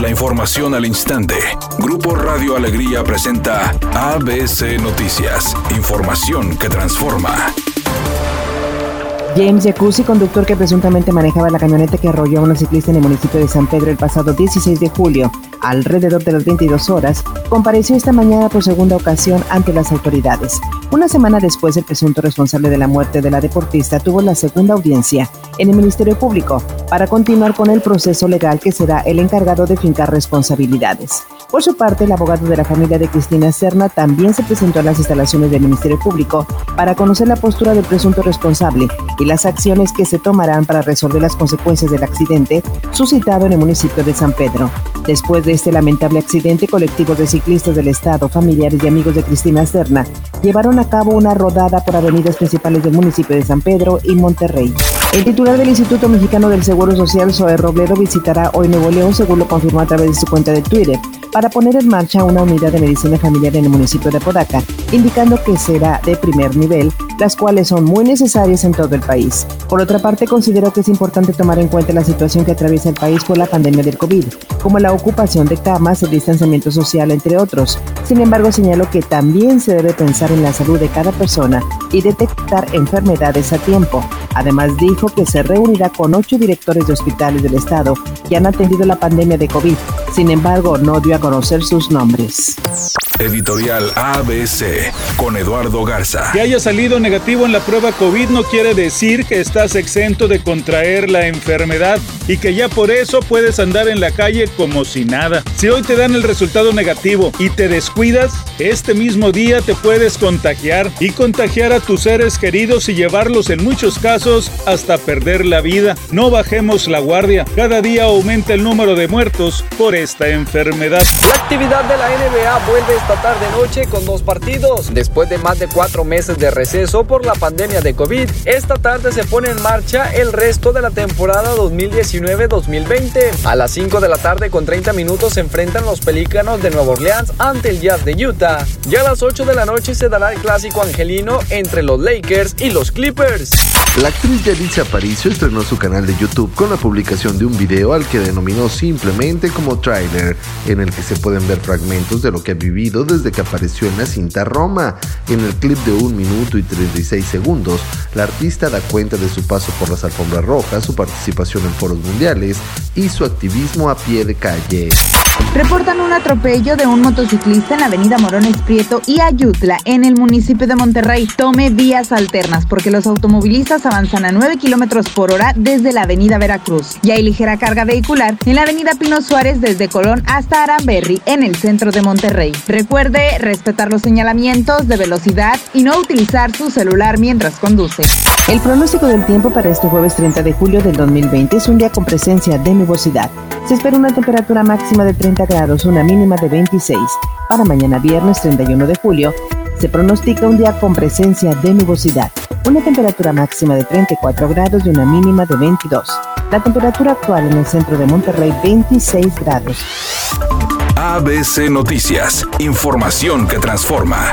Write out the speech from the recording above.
La información al instante. Grupo Radio Alegría presenta ABC Noticias. Información que transforma. James Jacuzzi, conductor que presuntamente manejaba la camioneta que arrolló a una ciclista en el municipio de San Pedro el pasado 16 de julio, alrededor de las 22 horas, compareció esta mañana por segunda ocasión ante las autoridades. Una semana después, el presunto responsable de la muerte de la deportista tuvo la segunda audiencia en el Ministerio Público para continuar con el proceso legal que será el encargado de fincar responsabilidades. Por su parte, el abogado de la familia de Cristina Serna también se presentó a las instalaciones del Ministerio Público para conocer la postura del presunto responsable y las acciones que se tomarán para resolver las consecuencias del accidente suscitado en el municipio de San Pedro. Después de este lamentable accidente, colectivos de ciclistas del Estado, familiares y amigos de Cristina Serna llevaron a cabo una rodada por avenidas principales del municipio de San Pedro y Monterrey. El titular del Instituto Mexicano del Seguro Social, Zoe Robledo, visitará hoy Nuevo León, según lo confirmó a través de su cuenta de Twitter para poner en marcha una unidad de medicina familiar en el municipio de Podaca, indicando que será de primer nivel, las cuales son muy necesarias en todo el país. Por otra parte, considero que es importante tomar en cuenta la situación que atraviesa el país por la pandemia del COVID, como la ocupación de camas, el distanciamiento social, entre otros. Sin embargo, señalo que también se debe pensar en la salud de cada persona y detectar enfermedades a tiempo. Además, dijo que se reunirá con ocho directores de hospitales del Estado que han atendido la pandemia de COVID. Sin embargo, no dio a conocer sus nombres. Editorial ABC con Eduardo Garza. Que haya salido negativo en la prueba COVID no quiere decir que estás exento de contraer la enfermedad y que ya por eso puedes andar en la calle como si nada. Si hoy te dan el resultado negativo y te descuidas, este mismo día te puedes contagiar y contagiar a tus seres queridos y llevarlos en muchos casos hasta perder la vida. No bajemos la guardia. Cada día aumenta el número de muertos por esta enfermedad. La actividad de la NBA vuelve esta tarde-noche con dos partidos. Después de más de cuatro meses de receso por la pandemia de COVID, esta tarde se pone en marcha el resto de la temporada 2019-2020. A las 5 de la tarde con 30 minutos se enfrentan los Pelícanos de Nueva Orleans ante el Jazz de Utah. Ya a las 8 de la noche se dará el clásico angelino entre los Lakers y los Clippers. La actriz Yalitza Aparicio estrenó su canal de YouTube con la publicación de un video al que denominó simplemente como trailer, en el que se pueden ver fragmentos de lo que ha vivido desde que apareció en la cinta Roma. En el clip de 1 minuto y 36 segundos, la artista da cuenta de su paso por las alfombras rojas, su participación en foros mundiales y su activismo a pie de calle. Reportan un atropello de un motociclista en la avenida Morones Prieto y Ayutla, en el municipio de Monterrey. Tome vías alternas porque los automovilistas avanzan a 9 kilómetros por hora desde la avenida Veracruz. Y hay ligera carga vehicular en la avenida Pino Suárez desde Colón hasta Aramberry, en el centro de Monterrey. Recuerde respetar los señalamientos de velocidad y no utilizar su celular mientras conduce. El pronóstico del tiempo para este jueves 30 de julio del 2020 es un día con presencia de nubosidad. Se espera una temperatura máxima de 30 grados, una mínima de 26. Para mañana viernes 31 de julio, se pronostica un día con presencia de nubosidad, una temperatura máxima de 34 grados y una mínima de 22. La temperatura actual en el centro de Monterrey 26 grados. ABC Noticias, información que transforma.